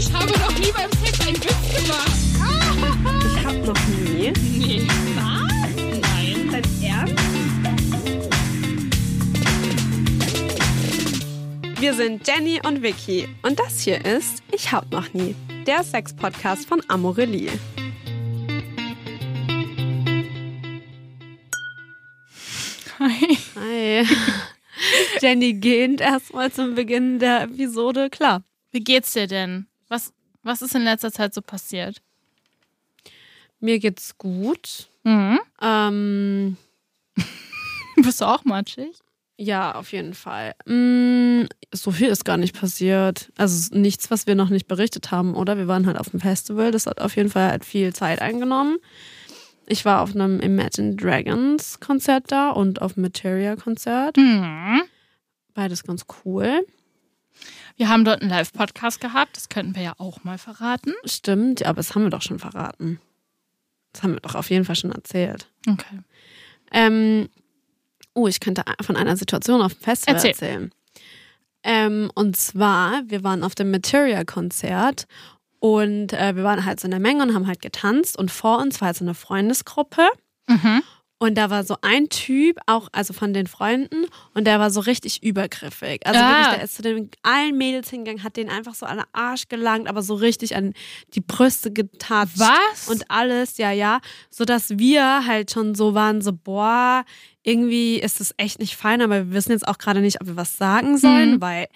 Ich habe noch nie beim Sex einen Witz gemacht. Ich hab noch nie. Nee. Was? Nein. Dein Ernst? Wir sind Jenny und Vicky und das hier ist Ich hab noch nie, der Sex-Podcast von Amorelie. Hi. Hi. Jenny gehend erstmal zum Beginn der Episode. Klar. Wie geht's dir denn? Was, was ist in letzter Zeit so passiert? Mir geht's gut. Mhm. Ähm, Bist du auch matschig? ja, auf jeden Fall. Mm, so viel ist gar nicht passiert. Also nichts, was wir noch nicht berichtet haben, oder? Wir waren halt auf dem Festival. Das hat auf jeden Fall halt viel Zeit eingenommen. Ich war auf einem Imagine Dragons Konzert da und auf einem Materia Konzert. Mhm. Beides ganz cool. Wir haben dort einen Live-Podcast gehabt. Das könnten wir ja auch mal verraten. Stimmt, ja, aber das haben wir doch schon verraten. Das haben wir doch auf jeden Fall schon erzählt. Okay. Ähm, oh, ich könnte von einer Situation auf dem Festival Erzähl. erzählen. Ähm, und zwar, wir waren auf dem Materia-Konzert und äh, wir waren halt so in der Menge und haben halt getanzt und vor uns war halt so eine Freundesgruppe Mhm. Und da war so ein Typ, auch also von den Freunden und der war so richtig übergriffig. Also Ah. wirklich, der ist zu den allen Mädels hingegangen, hat denen einfach so an den Arsch gelangt, aber so richtig an die Brüste getatscht. Was? Und alles, ja, ja. So dass wir halt schon so waren, so, boah, irgendwie ist es echt nicht fein, aber wir wissen jetzt auch gerade nicht, ob wir was sagen sollen, Mhm. weil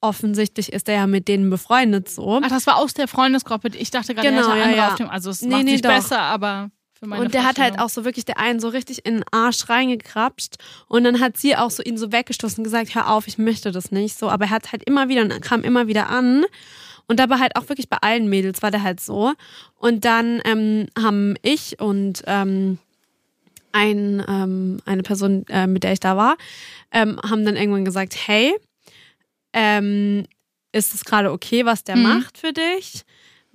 offensichtlich ist er ja mit denen befreundet so. Ach, das war aus der Freundesgruppe. Ich dachte gerade, Genau, er hätte ja, andere ja. auf dem. Also es Nee, macht nee, nicht doch. besser, aber Und der hat halt auch so wirklich der einen so richtig in den Arsch reingekrapscht. Und dann hat sie auch so ihn so weggestoßen und gesagt, hör auf, ich möchte das nicht. So, aber er hat halt immer wieder und kam immer wieder an. Und dabei halt auch wirklich bei allen Mädels war der halt so. Und dann ähm, haben ich und ähm, ein, ähm, eine Person, äh, mit der ich da war, ähm, haben dann irgendwann gesagt, hey, ähm, ist es gerade okay, was der Mhm. macht für dich?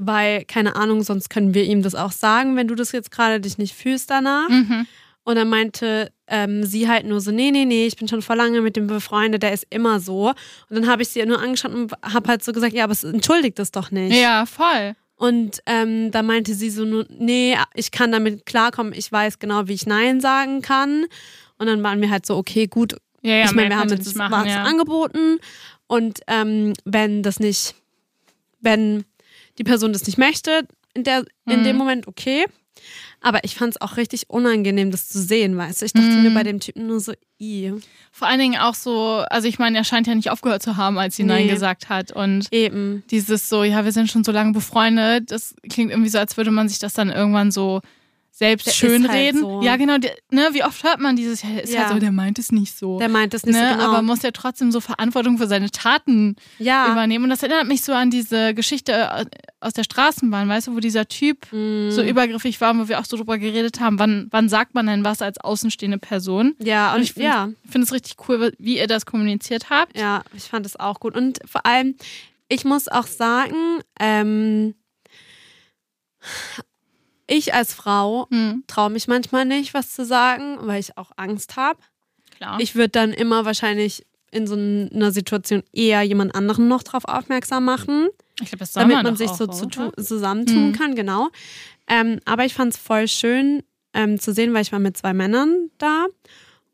Weil, keine Ahnung, sonst können wir ihm das auch sagen, wenn du das jetzt gerade dich nicht fühlst danach. Mhm. Und dann meinte ähm, sie halt nur so, nee, nee, nee, ich bin schon vor lange mit dem befreundet, der ist immer so. Und dann habe ich sie nur angeschaut und habe halt so gesagt, ja, aber es entschuldigt das doch nicht. Ja, voll. Und ähm, da meinte sie so, nee, ich kann damit klarkommen, ich weiß genau, wie ich Nein sagen kann. Und dann waren wir halt so, okay, gut, Ja, ja, ich meine, wir haben jetzt was machen, ja. angeboten und ähm, wenn das nicht, wenn die Person das nicht möchte, in, der, in Mhm. dem Moment okay. Aber ich fand es auch richtig unangenehm, das zu sehen, weißt du. Ich dachte Mhm. mir bei dem Typen nur so, i. Vor allen Dingen auch so, also ich meine, er scheint ja nicht aufgehört zu haben, als sie Nee. Nein gesagt hat. Und Eben. dieses so, ja, wir sind schon so lange befreundet, das klingt irgendwie so, als würde man sich das dann irgendwann so selbst Der schönreden. halt so. Ja, genau, der, ne, wie oft hört man dieses, ist Ja. halt so, der meint es nicht so. Der meint das nicht ne, so genau. aber muss ja trotzdem so Verantwortung für seine Taten ja. übernehmen. Und das erinnert mich so an diese Geschichte äh, aus der Straßenbahn, weißt du, wo dieser Typ Mm. so übergriffig war, wo wir auch so drüber geredet haben, wann, wann sagt man denn was als außenstehende Person? ja, und Und ich finde ja. find es richtig cool, wie ihr das kommuniziert habt. Ja, ich fand es auch gut. Und vor allem, ich muss auch sagen, ähm, ich als Frau Hm, traue mich manchmal nicht, was zu sagen, weil ich auch Angst habe. klar. Ich würde dann immer wahrscheinlich in so einer Situation eher jemand anderen noch drauf aufmerksam machen, Ich glaube, das soll damit man, man sich auch, so zu, zusammentun Mhm. kann, genau. Ähm, aber ich fand es voll schön ähm, zu sehen, weil ich war mit zwei Männern da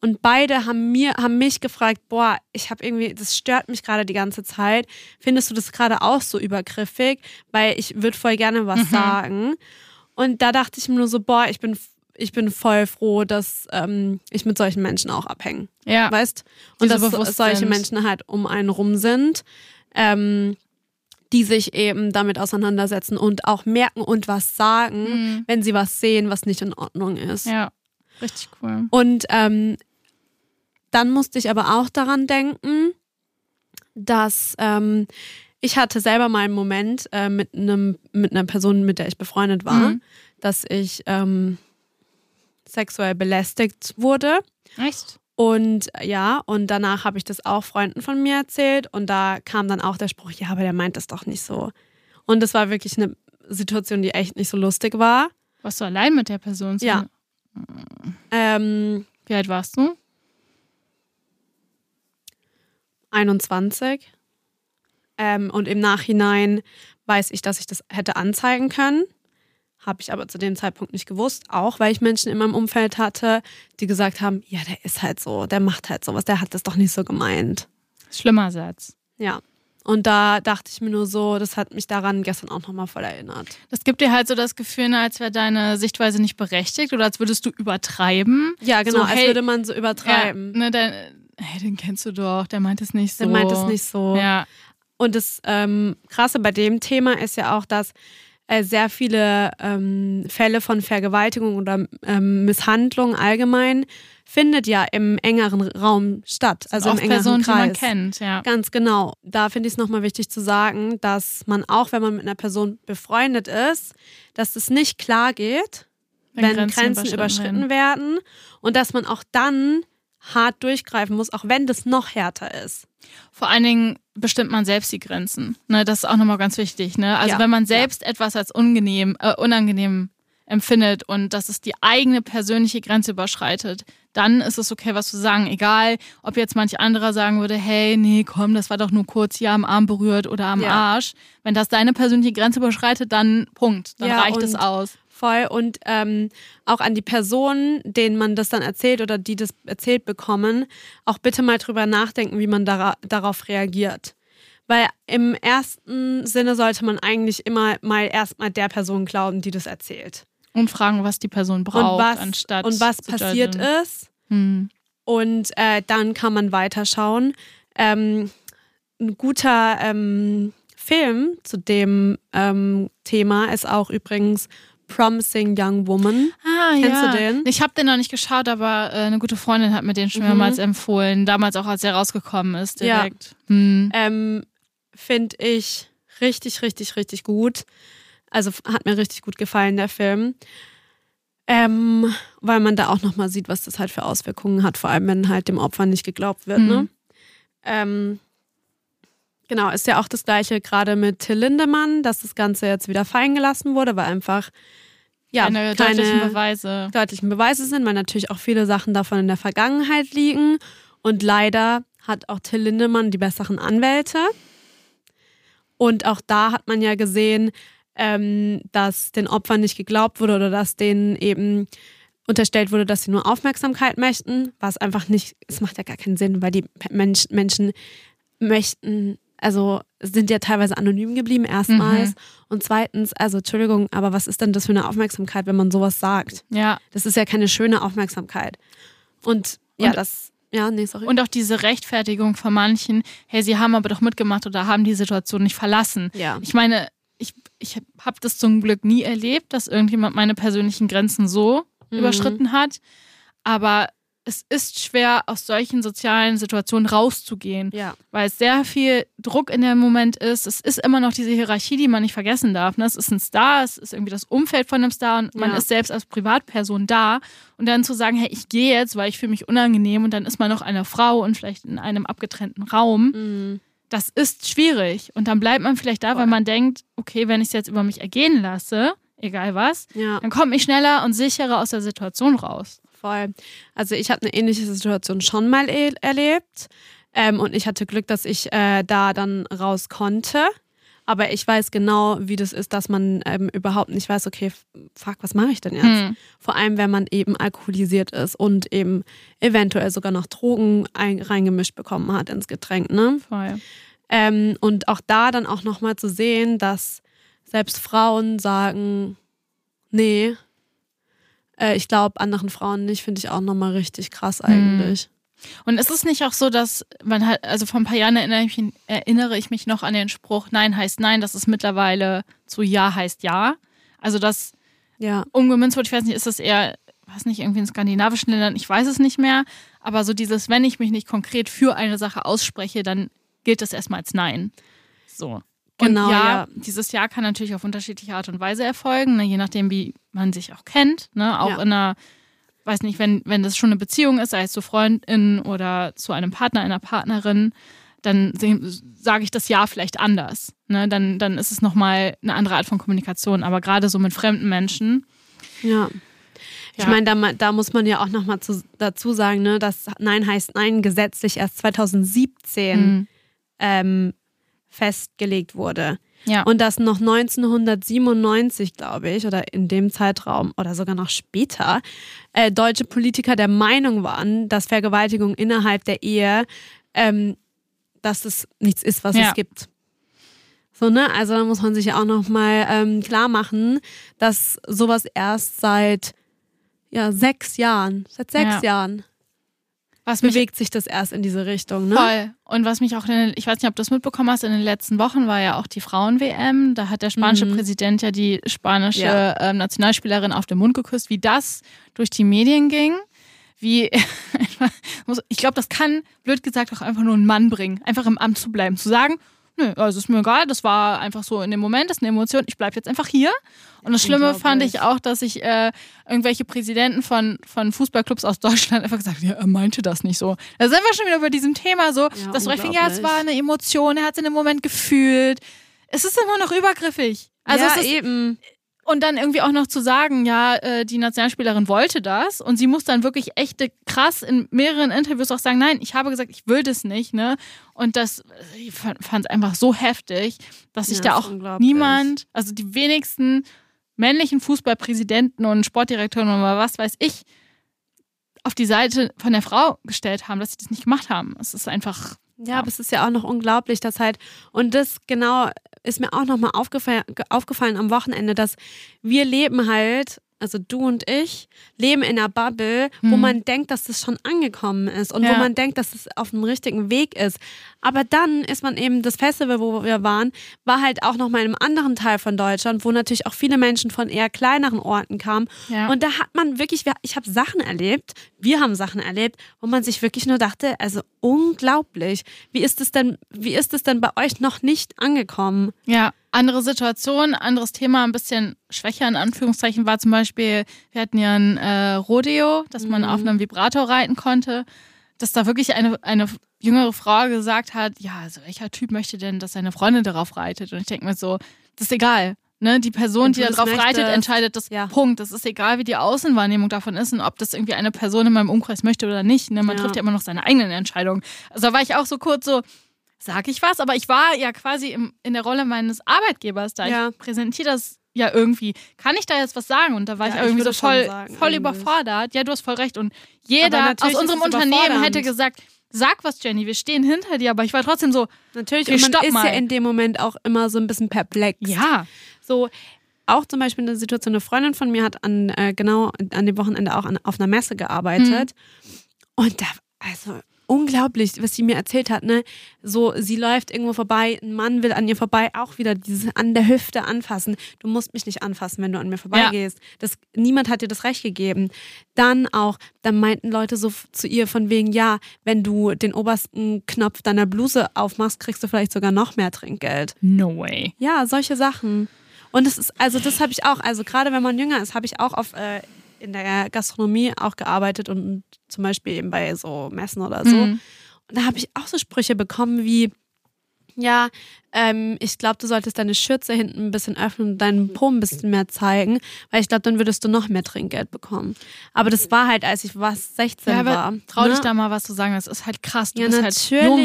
und beide haben mir haben mich gefragt, boah, ich habe irgendwie, das stört mich gerade die ganze Zeit. Findest du das gerade auch so übergriffig? Weil ich würde voll gerne was Mhm. sagen. Und da dachte ich mir nur so, boah, ich bin ich bin voll froh, dass ähm, ich mit solchen Menschen auch abhänge Ja, weißt? Und dass solche sind. Menschen halt um einen rum sind, ähm, die sich eben damit auseinandersetzen und auch merken und was sagen, Mhm. wenn sie was sehen, was nicht in Ordnung ist. ja, richtig cool. Und ähm, dann musste ich aber auch daran denken, dass ähm, ich hatte selber mal einen Moment äh, mit einem mit einer Person, mit der ich befreundet war, Mhm. dass ich ähm, sexuell belästigt wurde. Echt? Und äh, ja, und danach habe ich das auch Freunden von mir erzählt und da kam dann auch der Spruch, ja, aber der meint das doch nicht so. Und das war wirklich eine Situation, die echt nicht so lustig war. Warst du allein mit der Person? Ja. Ähm, Wie alt warst du? 21. Ähm, und im Nachhinein weiß ich, dass ich das hätte anzeigen können. Habe ich aber zu dem Zeitpunkt nicht gewusst, auch weil ich Menschen in meinem Umfeld hatte, die gesagt haben, ja, der ist halt so, der macht halt sowas, der hat das doch nicht so gemeint. Schlimmer Satz. Ja. Und da dachte ich mir nur so, das hat mich daran gestern auch nochmal voll erinnert. Das gibt dir halt so das Gefühl, ne, als wäre deine Sichtweise nicht berechtigt oder als würdest du übertreiben. Ja, genau, So, als hey, würde man so übertreiben. Ja, ne, dein, hey, den kennst du doch, der meint es nicht so. Der meint es nicht so. Ja. Und das ähm, Krasse bei dem Thema ist ja auch, dass äh, sehr viele ähm, Fälle von Vergewaltigung oder ähm, Misshandlung allgemein findet ja im engeren Raum statt, also im engeren Personen, die man Kreis. kennt, ja. Ganz genau. Da finde ich es nochmal wichtig zu sagen, dass man auch, wenn man mit einer Person befreundet ist, dass es nicht klar geht, wenn, Grenzen, überschritten werden und dass man auch dann hart durchgreifen muss, auch wenn das noch härter ist. Vor allen Dingen bestimmt man selbst die Grenzen. Ne, das ist auch nochmal ganz wichtig. Ne? Also Ja, wenn man selbst etwas als unangenehm, äh, unangenehm empfindet und dass es die eigene persönliche Grenze überschreitet, dann ist es okay, was zu sagen. Egal, ob jetzt manch anderer sagen würde, hey, nee, komm, das war doch nur kurz hier am Arm berührt oder am Ja. Arsch. Wenn das deine persönliche Grenze überschreitet, dann Punkt. Dann Ja, reicht es aus. Voll und ähm, auch an die Personen, denen man das dann erzählt oder die das erzählt bekommen, auch bitte mal drüber nachdenken, wie man dara darauf reagiert. Weil im ersten Sinne sollte man eigentlich immer mal erstmal der Person glauben, die das erzählt. Und fragen, was die Person braucht, und was, anstatt und was passiert judgen. ist. Hm. Und äh, dann kann man weiterschauen. Ähm, ein guter ähm, Film zu dem ähm, Thema ist auch übrigens Promising Young Woman. Ah, Kennst ja. du den? Ich habe den noch nicht geschaut, aber äh, eine gute Freundin hat mir den schon Mhm. mehrmals empfohlen. Damals auch, als er rausgekommen ist, Ja. direkt. Hm. Ähm, Finde ich richtig, richtig, richtig gut. Also hat mir richtig gut gefallen, der Film. Ähm, weil man da auch nochmal sieht, was das halt für Auswirkungen hat, vor allem wenn halt dem Opfer nicht geglaubt wird. Mhm. Ne? Ähm, genau, ist ja auch das gleiche gerade mit Till Lindemann, dass das Ganze jetzt wieder fallen gelassen wurde, weil einfach ja, keine, keine, deutlichen Beweise. deutlichen Beweise sind, weil natürlich auch viele Sachen davon in der Vergangenheit liegen. Und leider hat auch Till Lindemann die besseren Anwälte. Und auch da hat man ja gesehen, ähm, dass den Opfern nicht geglaubt wurde oder dass denen eben unterstellt wurde, dass sie nur Aufmerksamkeit möchten, was einfach nicht, es macht ja gar keinen Sinn, weil die Mensch, Menschen möchten, also sind ja teilweise anonym geblieben, erstmals. Mhm. Und zweitens, also Entschuldigung, aber was ist denn das für eine Aufmerksamkeit, wenn man sowas sagt? Ja. Das ist ja keine schöne Aufmerksamkeit. Und ja, Und- das, ja, nee, sorry. Und auch diese Rechtfertigung von manchen, hey, sie haben aber doch mitgemacht oder haben die Situation nicht verlassen. ja. Ich meine, ich, ich habe das zum Glück nie erlebt, dass irgendjemand meine persönlichen Grenzen so Mhm. überschritten hat. Aber es ist schwer, aus solchen sozialen Situationen rauszugehen. Ja. weil es sehr viel Druck in dem Moment ist. Es ist immer noch diese Hierarchie, die man nicht vergessen darf. Ne? Es ist ein Star, es ist irgendwie das Umfeld von einem Star und man Ja. ist selbst als Privatperson da. Und dann zu sagen, hey, ich gehe jetzt, weil ich fühle mich unangenehm und dann ist man noch eine Frau und vielleicht in einem abgetrennten Raum. Mhm. Das ist schwierig. Und dann bleibt man vielleicht da, weil Voll. man denkt, okay, wenn ich es jetzt über mich ergehen lasse, egal was, Ja, dann komme ich schneller und sicherer aus der Situation raus. Voll. Also ich habe eine ähnliche Situation schon mal e erlebt. Ähm, und ich hatte Glück, dass ich äh, da dann raus konnte. Aber ich weiß genau, wie das ist, dass man ähm, überhaupt nicht weiß, okay, fuck, was mache ich denn jetzt? Hm. Vor allem, wenn man eben alkoholisiert ist und eben eventuell sogar noch Drogen ein reingemischt bekommen hat ins Getränk, ne? Voll. Ähm, und auch da dann auch nochmal zu sehen, dass selbst Frauen sagen, nee, äh, ich glaube anderen Frauen nicht, finde ich auch nochmal richtig krass eigentlich. Und ist es nicht auch so, dass man halt, also vor ein paar Jahren erinnere ich, erinnere ich mich noch an den Spruch, Nein heißt Nein, dass es mittlerweile zu Ja heißt Ja. Also das Ja, umgemünzt wird, ich weiß nicht, ist das eher, weiß nicht, irgendwie in skandinavischen Ländern, ich weiß es nicht mehr, aber so dieses, wenn ich mich nicht konkret für eine Sache ausspreche, dann gilt das erstmal als Nein. So. Genau, Und ja, ja. dieses Ja kann natürlich auf unterschiedliche Art und Weise erfolgen, ne, je nachdem, wie man sich auch kennt, ne, auch Ja. in einer weiß nicht, wenn, wenn das schon eine Beziehung ist, sei es zu Freundin oder zu einem Partner, einer Partnerin, dann sage ich das Ja vielleicht anders. Ne? Dann, dann ist es nochmal eine andere Art von Kommunikation. Aber gerade so mit fremden Menschen, ja. Ich Ja. meine, da, da muss man ja auch nochmal dazu sagen, ne, dass Nein heißt Nein gesetzlich erst 2017 Mhm. ähm, festgelegt wurde. Ja. Und dass noch 1997, glaube ich, oder in dem Zeitraum oder sogar noch später, äh, deutsche Politiker der Meinung waren, dass Vergewaltigung innerhalb der Ehe, ähm, dass es nichts ist, was Ja. es gibt. So, ne? Also da muss man sich ja auch nochmal ähm, klar machen, dass sowas erst seit ja, sechs Jahren, seit sechs Ja. Jahren was mich bewegt sich das erst in diese Richtung, ne? Voll. Und was mich auch, in ich weiß nicht, ob du das mitbekommen hast, in den letzten Wochen war ja auch die Frauen-WM. Da hat der spanische Mhm. Präsident ja die spanische Ja. ähm, Nationalspielerin auf den Mund geküsst. Wie das durch die Medien ging, wie, ich glaube, das kann, blöd gesagt, auch einfach nur ein Mann bringen, einfach im Amt zu bleiben, zu sagen, nö, also ist mir egal, das war einfach so in dem Moment, das ist eine Emotion, ich bleibe jetzt einfach hier. Und das Schlimme fand ich auch, dass ich äh, irgendwelche Präsidenten von, von Fußballclubs aus Deutschland einfach gesagt ja, er meinte das nicht so. Da sind wir schon wieder bei diesem Thema so, das so fing, ja, es war eine Emotion, er hat es in dem Moment gefühlt. Es ist immer noch übergriffig. Also ja, es ist, eben. Und dann irgendwie auch noch zu sagen, ja, äh, die Nationalspielerin wollte das und sie muss dann wirklich echte krass in mehreren Interviews auch sagen, nein, ich habe gesagt, ich will das nicht, ne? Und das, ich fand es einfach so heftig, dass sich Ja, da auch niemand, also die wenigsten männlichen Fußballpräsidenten und Sportdirektoren oder was weiß ich, auf die Seite von der Frau gestellt haben, dass sie das nicht gemacht haben. Es ist einfach, Ja, aber es ist ja auch noch unglaublich, dass halt, und das genau ist mir auch nochmal aufgefallen, aufgefallen am Wochenende, dass wir leben halt, also du und ich, leben in einer Bubble, wo Mhm. man denkt, dass das schon angekommen ist und wo Ja. man denkt, dass es auf dem richtigen Weg ist. Aber dann ist man eben, das Festival, wo wir waren, war halt auch nochmal in einem anderen Teil von Deutschland, wo natürlich auch viele Menschen von eher kleineren Orten kamen. ja. Und da hat man wirklich, ich habe Sachen erlebt, wir haben Sachen erlebt, wo man sich wirklich nur dachte, also unglaublich. Wie ist es denn, wie ist es denn bei euch noch nicht angekommen? Ja, andere Situation, anderes Thema, ein bisschen schwächer in Anführungszeichen war zum Beispiel, wir hatten ja ein äh, Rodeo, dass man Mhm. auf einem Vibrator reiten konnte, dass da wirklich eine, eine jüngere Frau gesagt hat, ja, also welcher Typ möchte denn, dass seine Freundin darauf reitet? Und ich denke mir so, das ist egal. Ne? Die Person, die du da das drauf reitet, entscheidet das Ja. Punkt. Das ist egal, wie die Außenwahrnehmung davon ist und ob das irgendwie eine Person in meinem Umkreis möchte oder nicht. Ne? Man Ja. trifft ja immer noch seine eigenen Entscheidungen. Also da war ich auch so kurz so, sag ich was? Aber ich war ja quasi im, in der Rolle meines Arbeitgebers da. Ja. Ich präsentiere das ja irgendwie. Kann ich da jetzt was sagen? Und da war Ja, ich ich irgendwie so würde schon voll, sagen, voll überfordert. Ja, du hast voll recht. Und jeder aus unserem Unternehmen hätte gesagt, sag was, Jenny, wir stehen hinter dir. Aber ich war trotzdem so, Natürlich, und man stopp ist mal. ja in dem Moment auch immer so ein bisschen perplex. ja. So, auch zum Beispiel eine Situation, eine Freundin von mir hat an, äh, genau an dem Wochenende auch an, auf einer Messe gearbeitet. Und da, also unglaublich, was sie mir erzählt hat, ne? So, sie läuft irgendwo vorbei, ein Mann will an ihr vorbei, auch wieder dieses an der Hüfte anfassen. Du musst mich nicht anfassen, wenn du an mir vorbeigehst. Das, niemand hat dir das Recht gegeben. Dann auch, dann meinten Leute so zu ihr von wegen, ja, wenn du den obersten Knopf deiner Bluse aufmachst, kriegst du vielleicht sogar noch mehr Trinkgeld. No way. Ja, solche Sachen. Und das ist, also das habe ich auch, also gerade wenn man jünger ist, habe ich auch auf, äh, in der Gastronomie auch gearbeitet und zum Beispiel eben bei so Messen oder so. Mhm. Und da habe ich auch so Sprüche bekommen wie, ja, ähm, ich glaube, du solltest deine Schürze hinten ein bisschen öffnen und deinen Po ein bisschen mehr zeigen, weil ich glaube, dann würdest du noch mehr Trinkgeld bekommen. Aber das war halt, als ich was 16 Ja, war. trau dich ne? da mal was zu sagen. Das ist halt krass. Du Ja, bist halt jung.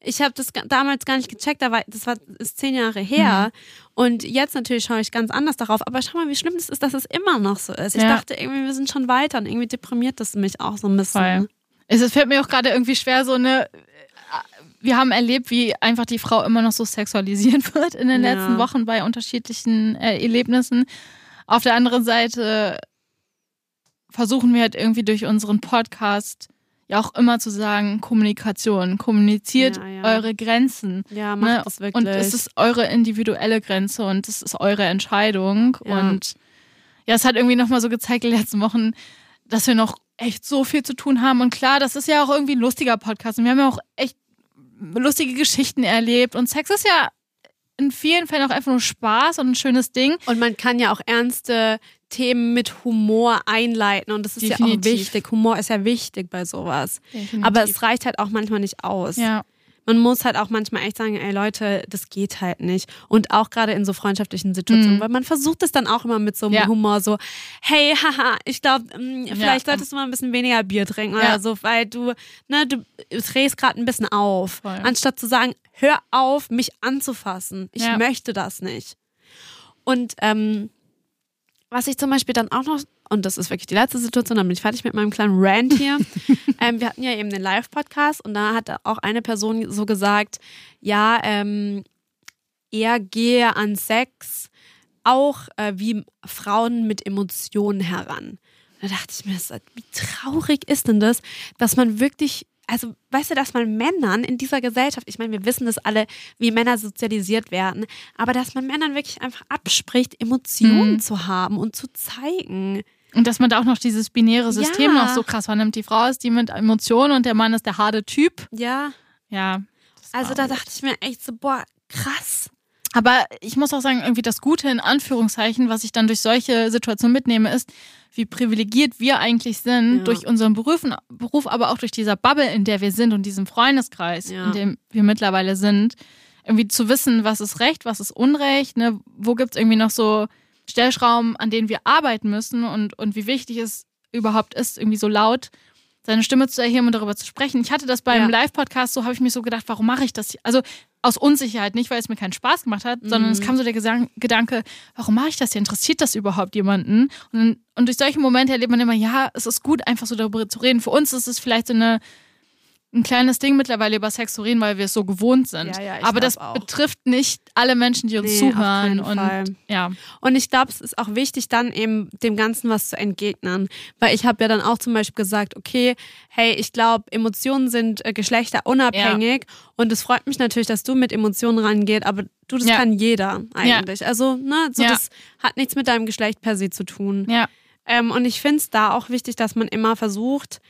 Ich habe das damals gar nicht gecheckt, war, das war ist zehn Jahre her. Mhm. Und jetzt natürlich schaue ich ganz anders darauf. Aber schau mal, wie schlimm es ist, dass es immer noch so ist. Ich Ja. dachte irgendwie, wir sind schon weiter und irgendwie deprimiert das mich auch so ein bisschen. Voll. Es es fällt mir auch gerade irgendwie schwer, so eine. Wir haben erlebt, wie einfach die Frau immer noch so sexualisiert wird in den Ja. letzten Wochen bei unterschiedlichen äh, Erlebnissen. Auf der anderen Seite versuchen wir halt irgendwie durch unseren Podcast ja auch immer zu sagen, Kommunikation, kommuniziert Ja, ja. eure Grenzen. Ja, macht Ne? das wirklich. Und es ist eure individuelle Grenze und es ist eure Entscheidung. Ja. Und ja, es hat irgendwie nochmal so gezeigt, die letzten Wochen, dass wir noch echt so viel zu tun haben. Und klar, das ist ja auch irgendwie ein lustiger Podcast. Und wir haben ja auch echt lustige Geschichten erlebt. Und Sex ist ja in vielen Fällen auch einfach nur Spaß und ein schönes Ding. und man kann ja auch ernste Themen mit Humor einleiten. Und das ist ja Definitiv. auch wichtig. Humor ist ja wichtig bei sowas. Aber es reicht halt auch manchmal nicht aus. ja. Man muss halt auch manchmal echt sagen, ey Leute, das geht halt nicht. Und auch gerade in so freundschaftlichen Situationen, Mhm. weil man versucht es dann auch immer mit so einem Ja. Humor so, hey, haha, ich glaube, vielleicht Ja. solltest du mal ein bisschen weniger Bier trinken Ja. oder so, weil du, ne, du drehst gerade ein bisschen auf. Voll. Anstatt zu sagen, hör auf, mich anzufassen. Ich möchte das nicht. Und ähm, was ich zum Beispiel dann auch noch, und das ist wirklich die letzte Situation, dann bin ich fertig mit meinem kleinen Rant hier. ähm, wir hatten ja eben den Live-Podcast und da hat auch eine Person so gesagt, ja, ähm, er gehe an Sex auch äh, wie Frauen mit Emotionen heran. Da dachte ich mir, wie traurig ist denn das, dass man wirklich, also weißt du, dass man Männern in dieser Gesellschaft, ich meine, wir wissen das alle, wie Männer sozialisiert werden, aber dass man Männern wirklich einfach abspricht, Emotionen Mhm. zu haben und zu zeigen. Und dass man da auch noch dieses binäre System Ja. noch so krass wahrnimmt. Die Frau ist die mit Emotionen und der Mann ist der harte Typ. Ja, Ja. also da gut. dachte ich mir echt so, boah, krass. Aber ich muss auch sagen, irgendwie das Gute in Anführungszeichen, was ich dann durch solche Situationen mitnehme, ist, wie privilegiert wir eigentlich sind Ja. durch unseren Beruf, Beruf, aber auch durch dieser Bubble, in der wir sind und diesem Freundeskreis, Ja. in dem wir mittlerweile sind. Irgendwie zu wissen, was ist Recht, was ist Unrecht, ne? wo gibt es irgendwie noch so Stellschrauben, an denen wir arbeiten müssen und, und wie wichtig es überhaupt ist, irgendwie so laut seine Stimme zu erheben und darüber zu sprechen. Ich hatte das beim Ja. Live-Podcast, so habe ich mir so gedacht, warum mache ich das? hier? Also aus Unsicherheit, nicht weil es mir keinen Spaß gemacht hat, sondern es kam so der Gesang Gedanke, warum mache ich das hier? Interessiert das überhaupt jemanden? Und, und durch solche Momente erlebt man immer, ja, es ist gut, einfach so darüber zu reden. Für uns ist es vielleicht so eine ein kleines Ding mittlerweile über Sex zu reden, weil wir es so gewohnt sind. Ja, ja, Aber das auch. betrifft nicht alle Menschen, die uns Nee, zuhören. Und Fall. ja, Und ich glaube, es ist auch wichtig, dann eben dem Ganzen was zu entgegnen. Weil ich habe ja dann auch zum Beispiel gesagt, okay, hey, ich glaube, Emotionen sind äh, geschlechterunabhängig. Und es freut mich natürlich, dass du mit Emotionen rangeht, aber du, das Ja. kann jeder eigentlich. Also, ne, so Ja. das hat nichts mit deinem Geschlecht per se zu tun. ja, Ähm, und ich finde es da auch wichtig, dass man immer versucht,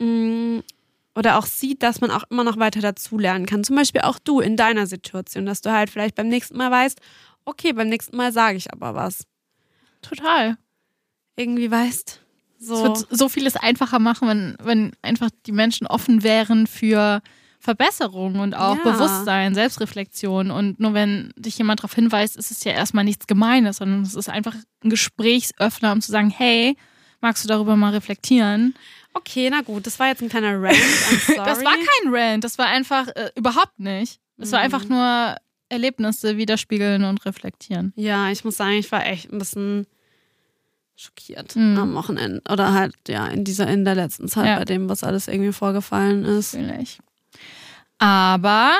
mh, oder auch sieht, dass man auch immer noch weiter dazulernen kann. Zum Beispiel auch du in deiner Situation, dass du halt vielleicht beim nächsten Mal weißt, okay, beim nächsten Mal sage ich aber was. total. Irgendwie weißt. Es So. wird so vieles einfacher machen, wenn, wenn einfach die Menschen offen wären für Verbesserung und auch Ja. Bewusstsein, Selbstreflexion. Und nur wenn dich jemand darauf hinweist, ist es ja erstmal nichts Gemeines, sondern es ist einfach ein Gesprächsöffner, um zu sagen, hey, magst du darüber mal reflektieren? Okay, na gut, das war jetzt ein kleiner Rant. Das war kein Rant, das war einfach äh, überhaupt nicht. Es war Mhm. einfach nur Erlebnisse widerspiegeln und reflektieren. Ja, ich muss sagen, ich war echt ein bisschen schockiert Mhm. am Wochenende. Oder halt, ja, in dieser, in der letzten Zeit Ja. bei dem, was alles irgendwie vorgefallen ist. Natürlich. Aber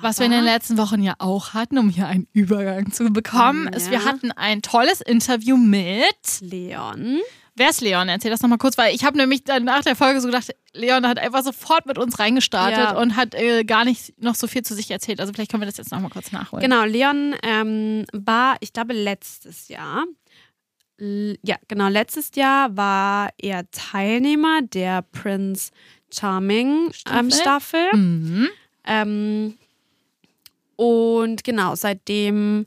was wir in den Aber- letzten Wochen ja auch hatten, um hier einen Übergang zu bekommen, Ja. ist, wir hatten ein tolles Interview mit. Leon. Wer ist Leon? Erzähl das nochmal kurz, weil ich habe nämlich dann nach der Folge so gedacht, Leon hat einfach sofort mit uns reingestartet Ja. und hat äh, gar nicht noch so viel zu sich erzählt. Also vielleicht können wir das jetzt nochmal kurz nachholen. Genau, Leon ähm, war, ich glaube, letztes Jahr. Ja, genau, letztes Jahr war er Teilnehmer der Prince Charming ähm, Staffel? Staffel. Mhm. Ähm, und genau, seitdem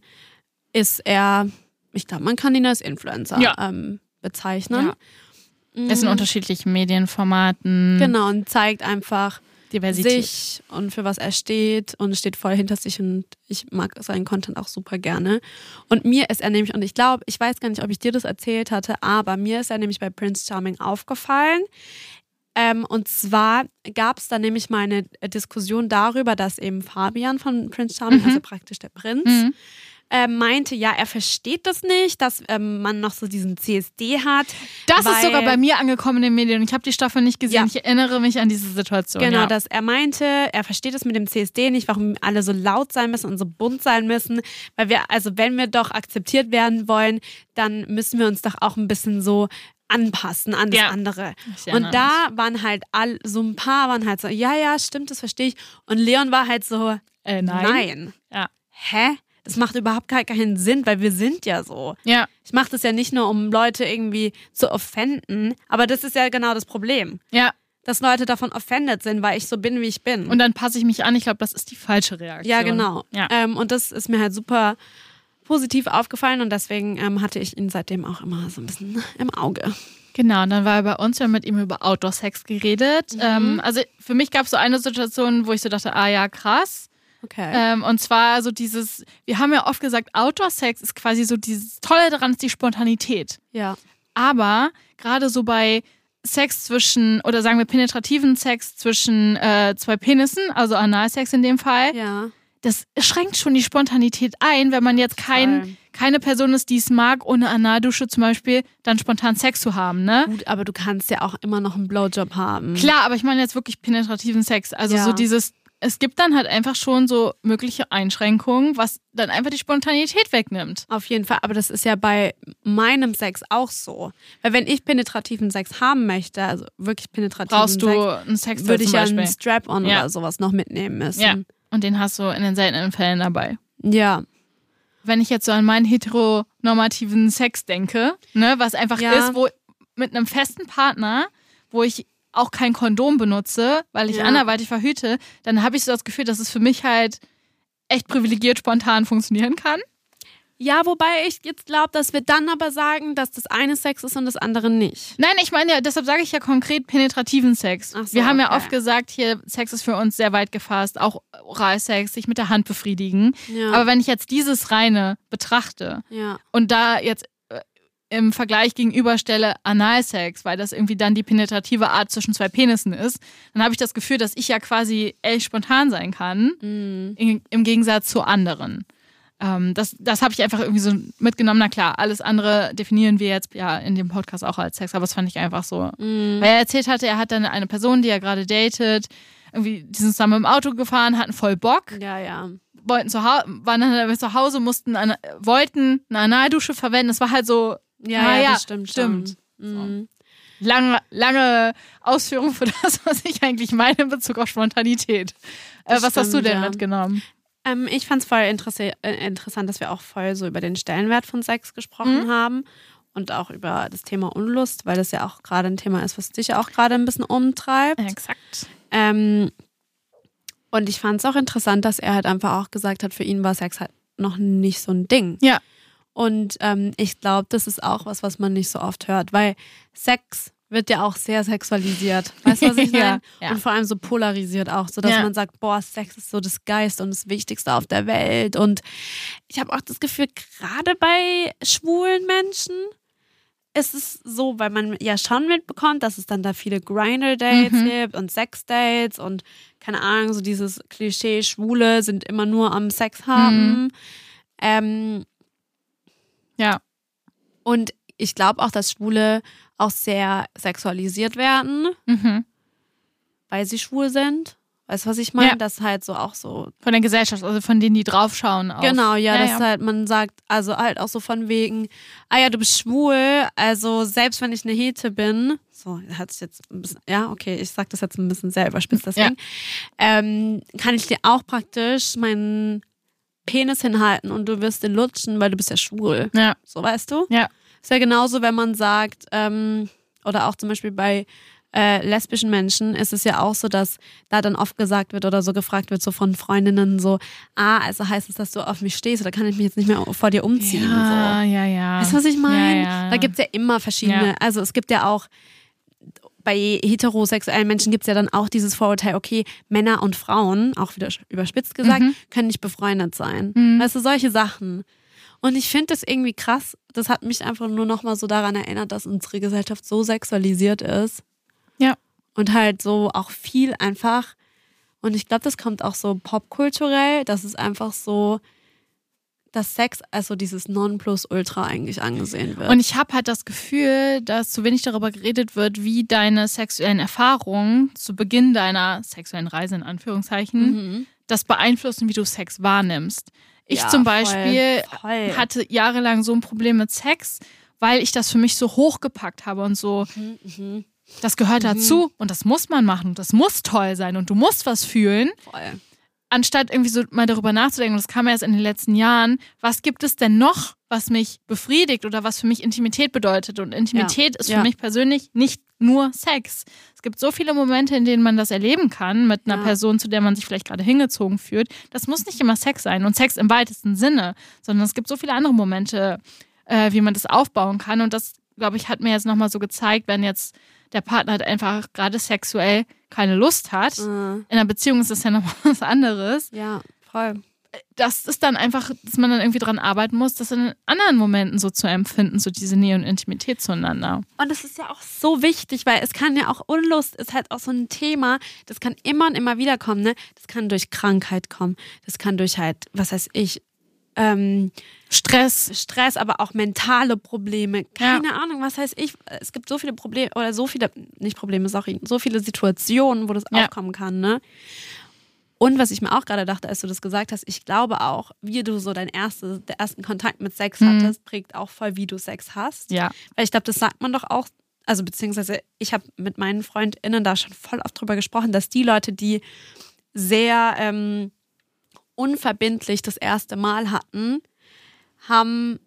ist er, ich glaube, man kann ihn als Influencer Ja. ähm, bezeichnen. Ja. Er ist in unterschiedlichen Medienformaten, Genau, und zeigt einfach Diversität. sich und für was er steht und steht voll hinter sich und ich mag seinen Content auch super gerne. Und mir ist er nämlich, und ich glaube, ich weiß gar nicht, ob ich dir das erzählt hatte, aber mir ist er nämlich bei Prince Charming aufgefallen. Ähm, und zwar gab es da nämlich mal eine Diskussion darüber, dass eben Fabian von Prince Charming, Mhm. also praktisch der Prinz, Mhm. Ähm, meinte, ja, er versteht das nicht, dass ähm, man noch so diesen CSD hat. Das ist sogar bei mir angekommen in den Medien. Ich habe die Staffel nicht gesehen. Ja. Ich erinnere mich an diese Situation. Genau, ja. dass er meinte, er versteht es mit dem CSD nicht, warum alle so laut sein müssen und so bunt sein müssen. Weil wir, also wenn wir doch akzeptiert werden wollen, dann müssen wir uns doch auch ein bisschen so anpassen an das Ja. andere. Und da waren halt all, so ein paar waren halt so, ja, ja, stimmt, das verstehe ich. Und Leon war halt so, Äh, nein. nein. Ja. Hä? Das macht überhaupt gar keinen Sinn, weil wir sind ja so. Ja. Ich mache das ja nicht nur, um Leute irgendwie zu offenden, aber das ist ja genau das Problem. Ja. Dass Leute davon offended sind, weil ich so bin, wie ich bin. Und dann passe ich mich an. Ich glaube, das ist die falsche Reaktion. Ja, genau. Ja. Ähm, und das ist mir halt super positiv aufgefallen und deswegen ähm, hatte ich ihn seitdem auch immer so ein bisschen im Auge. Genau, und dann war er bei uns, wir haben mit ihm über Outdoor-Sex geredet. Mhm. Ähm, also für mich gab es so eine Situation, wo ich so dachte, ah ja, krass. Okay. Ähm, und zwar so dieses, wir haben ja oft gesagt, Outdoor-Sex ist quasi so dieses Tolle daran ist die Spontanität. ja. Aber gerade so bei Sex zwischen, oder sagen wir penetrativen Sex zwischen äh, zwei Penissen, also Analsex in dem Fall, Ja. das schränkt schon die Spontanität ein, wenn man jetzt kein, Voll. keine Person ist, die es mag, ohne Analdusche zum Beispiel, dann spontan Sex zu haben, ne? Gut, aber du kannst ja auch immer noch einen Blowjob haben. Klar, aber ich meine jetzt wirklich penetrativen Sex. Also Ja. so dieses, es gibt dann halt einfach schon so mögliche Einschränkungen, was dann einfach die Spontanität wegnimmt. Auf jeden Fall, aber das ist ja bei meinem Sex auch so. Weil wenn ich penetrativen Sex haben möchte, also wirklich penetrativen Brauchst du Sex, einen Sex würde ich ja einen Strap-on Ja. oder sowas noch mitnehmen müssen. ja. Und den hast du in den seltenen Fällen dabei. Ja. Wenn ich jetzt so an meinen heteronormativen Sex denke, ne, was einfach Ja. ist, wo mit einem festen Partner, wo ich auch kein Kondom benutze, weil ich Ja. anderweitig verhüte, dann habe ich so das Gefühl, dass es für mich halt echt privilegiert spontan funktionieren kann. Ja, wobei ich jetzt glaube, dass wir dann aber sagen, dass das eine Sex ist und das andere nicht. Nein, ich meine ja, deshalb sage ich ja konkret penetrativen Sex. So, Wir haben ja okay. oft gesagt, hier Sex ist für uns sehr weit gefasst, auch Oralsex, sich mit der Hand befriedigen. Ja. Aber wenn ich jetzt dieses reine betrachte ja. und da jetzt im Vergleich gegenüberstelle Analsex, weil das irgendwie dann die penetrative Art zwischen zwei Penissen ist, dann habe ich das Gefühl, dass ich ja quasi echt spontan sein kann, in, im Gegensatz zu anderen. Ähm, das das habe ich einfach irgendwie so mitgenommen. Na klar, alles andere definieren wir jetzt ja in dem Podcast auch als Sex, aber das fand ich einfach so. Mhm. Weil er erzählt hatte, er hat dann eine Person, die er gerade datet, irgendwie, die sind zusammen im Auto gefahren, hatten voll Bock, Ja, ja. wollten zu Hause, waren dann zu Hause, mussten eine, wollten eine Analdusche verwenden. Das war halt so Ja, Ah, ja, ja, das stimmt. stimmt. Schon. Mhm. lange, lange Ausführung für das, was ich eigentlich meine in Bezug auf Spontanität. Äh, was hast du stimmt, denn ja. mitgenommen? Ähm, ich fand es voll äh, interessant, dass wir auch voll so über den Stellenwert von Sex Mhm. gesprochen haben und auch über das Thema Unlust, weil das ja auch gerade ein Thema ist, was dich ja auch gerade ein bisschen umtreibt. Exakt. Ähm, und ich fand es auch interessant, dass er halt einfach auch gesagt hat, für ihn war Sex halt noch nicht so ein Ding. Ja. Und ähm, ich glaube, das ist auch was, was man nicht so oft hört, weil Sex wird ja auch sehr sexualisiert. Weißt du, was ich meine? ja. Und vor allem so polarisiert auch, so dass Ja. man sagt, boah, Sex ist so das Geist und das Wichtigste auf der Welt. Und ich habe auch das Gefühl, gerade bei schwulen Menschen ist es so, weil man ja schon mitbekommt, dass es dann da viele Grinder-Dates Mhm. gibt und Sex-Dates und keine Ahnung, so dieses Klischee, Schwule sind immer nur am Sex haben. Ähm, Ja. und ich glaube auch, dass Schwule auch sehr sexualisiert werden, Mhm. weil sie schwul sind. Weißt du, was ich meine? Ja. Das halt so auch so. Von der Gesellschaft, also von denen, die draufschauen. Auf. Genau, ja, ja, dass ja. halt man sagt, also halt auch so von wegen, ah ja, du bist schwul, also selbst wenn ich eine Hete bin, so hat es jetzt ein bisschen, ja, okay, ich sag das jetzt ein bisschen sehr überspitzt, deswegen, ähm, kann ich dir auch praktisch meinen Penis hinhalten und du wirst den lutschen, weil du bist ja schwul. Ja. So, weißt du? Ja. Ist ja genauso, wenn man sagt, ähm, oder auch zum Beispiel bei äh, lesbischen Menschen ist es ja auch so, dass da dann oft gesagt wird oder so gefragt wird, so von Freundinnen so, ah, also heißt es, dass du auf mich stehst oder kann ich mich jetzt nicht mehr vor dir umziehen? Ja, So. ja, ja. Weißt du, was ich meine? Ja, ja. Da gibt es ja immer verschiedene, Ja. also es gibt ja auch bei heterosexuellen Menschen gibt es ja dann auch dieses Vorurteil, okay, Männer und Frauen, auch wieder überspitzt gesagt, Mhm. können nicht befreundet sein. Mhm. Weißt du, solche Sachen. Und ich finde das irgendwie krass. Das hat mich einfach nur nochmal so daran erinnert, dass unsere Gesellschaft so sexualisiert ist. Ja. Und halt so auch viel einfach. Und ich glaube, das kommt auch so popkulturell, dass es einfach so, dass Sex als so dieses Nonplusultra eigentlich angesehen wird. Und ich habe halt das Gefühl, dass zu wenig darüber geredet wird, wie deine sexuellen Erfahrungen zu Beginn deiner sexuellen Reise in Anführungszeichen Mhm. das beeinflussen, wie du Sex wahrnimmst. Ich Ja, zum voll, Beispiel voll. hatte jahrelang so ein Problem mit Sex, weil ich das für mich so hochgepackt habe und so, Mhm, mhm. das gehört dazu und das muss man machen und das muss toll sein und du musst was fühlen. Voll. Anstatt irgendwie so mal darüber nachzudenken, und das kam erst in den letzten Jahren, was gibt es denn noch, was mich befriedigt oder was für mich Intimität bedeutet? Und Intimität ist für ja. mich persönlich nicht nur Sex. Es gibt so viele Momente, in denen man das erleben kann mit einer Ja. Person, zu der man sich vielleicht gerade hingezogen fühlt. Das muss nicht immer Sex sein und Sex im weitesten Sinne, sondern es gibt so viele andere Momente, äh, wie man das aufbauen kann. Und das glaube ich, hat mir jetzt nochmal so gezeigt, wenn jetzt der Partner halt einfach gerade sexuell keine Lust hat. Äh, In einer Beziehung ist das ja nochmal was anderes. ja, voll. Das ist dann einfach, dass man dann irgendwie dran arbeiten muss, das in anderen Momenten so zu empfinden, so diese Nähe und Intimität zueinander. Und es ist ja auch so wichtig, weil es kann ja auch Unlust ist halt auch so ein Thema, das kann immer und immer wieder kommen, ne? Das kann durch Krankheit kommen, das kann durch halt, was weiß ich, ähm, Stress. Stress, aber auch mentale Probleme. Keine Ahnung, was heißt ich. Es gibt so viele Probleme oder so viele, nicht Probleme, sorry, so viele Situationen, wo das Ja. aufkommen kann, ne? Und was ich mir auch gerade dachte, als du das gesagt hast, ich glaube auch, wie du so dein erste, der ersten Kontakt mit Sex Mhm. hattest, prägt auch voll, wie du Sex hast. Ja. Weil ich glaube, das sagt man doch auch, also beziehungsweise ich habe mit meinen FreundInnen da schon voll oft drüber gesprochen, dass die Leute, die sehr ähm, unverbindlich das erste Mal hatten, haben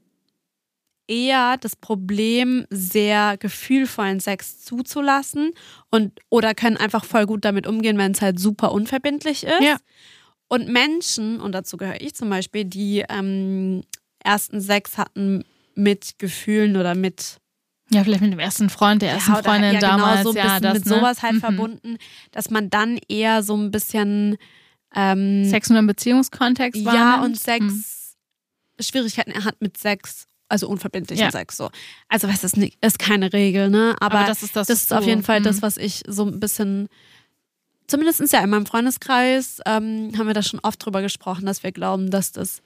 eher das Problem, sehr gefühlvollen Sex zuzulassen und oder können einfach voll gut damit umgehen, wenn es halt super unverbindlich ist. Ja. Und Menschen, und dazu gehöre ich zum Beispiel, die ähm, ersten Sex hatten mit Gefühlen oder mit Ja, vielleicht mit dem ersten Freund, der ersten ja, Freundin ja, damals. genau, so ja, das, mit ne? sowas halt Mhm. verbunden, dass man dann eher so ein bisschen ähm, Sex nur im Beziehungskontext ja wahrnimmt. und Sex Mhm. Schwierigkeiten hat mit Sex, also unverbindlichen Ja. Sex so. Also was ist nicht, ist keine Regel, ne? Aber, Aber das ist das, das ist so, auf jeden Fall das, mhm. was ich so ein bisschen Zumindest ja in meinem Freundeskreis ähm, haben wir da schon oft drüber gesprochen, dass wir glauben, dass das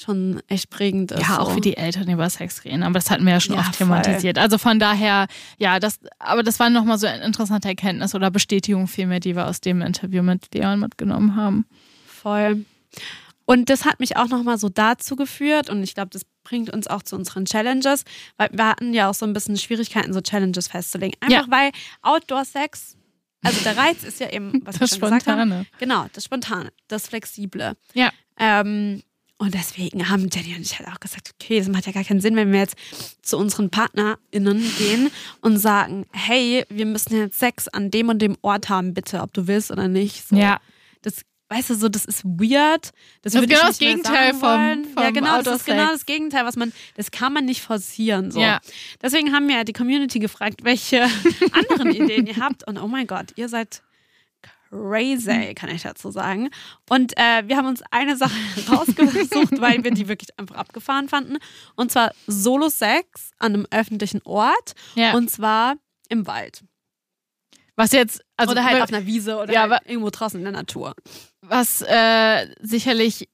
schon echt prägend ist. Ja, auch so. wie die Eltern über Sex reden, aber das hatten wir ja schon Ja, oft voll. thematisiert. Also von daher, ja, das, aber das war nochmal so eine interessante Erkenntnis oder Bestätigung vielmehr, die wir aus dem Interview mit Leon mitgenommen haben. Voll. Und das hat mich auch nochmal so dazu geführt und ich glaube, das bringt uns auch zu unseren Challenges, weil wir hatten ja auch so ein bisschen Schwierigkeiten, so Challenges festzulegen. Einfach Ja. weil Outdoor-Sex, also der Reiz ist ja eben, was wir Das schon gesagt haben, Spontane. genau, das Spontane, das Flexible. Ja. Ähm, und deswegen haben Jenny und ich halt auch gesagt, okay, das macht ja gar keinen Sinn, wenn wir jetzt zu unseren PartnerInnen gehen und sagen, hey, wir müssen jetzt Sex an dem und dem Ort haben, bitte, ob du willst oder nicht. So. Ja. Das, weißt du, so, das ist weird. Das, Das ist genau das Gegenteil vom- vom Ja, genau, das ist genau das Gegenteil, was man, das kann man nicht forcieren. So. Ja. Deswegen haben wir die Community gefragt, welche anderen Ideen ihr habt. Und oh mein Gott, ihr seid crazy, kann ich dazu sagen. Und äh, wir haben uns eine Sache rausgesucht, weil wir die wirklich einfach abgefahren fanden. Und zwar Solo-Sex an einem öffentlichen Ort. Ja. Und zwar im Wald. was jetzt, also oder halt auf einer Wiese oder Ja, halt irgendwo draußen in der Natur. was äh, sicherlich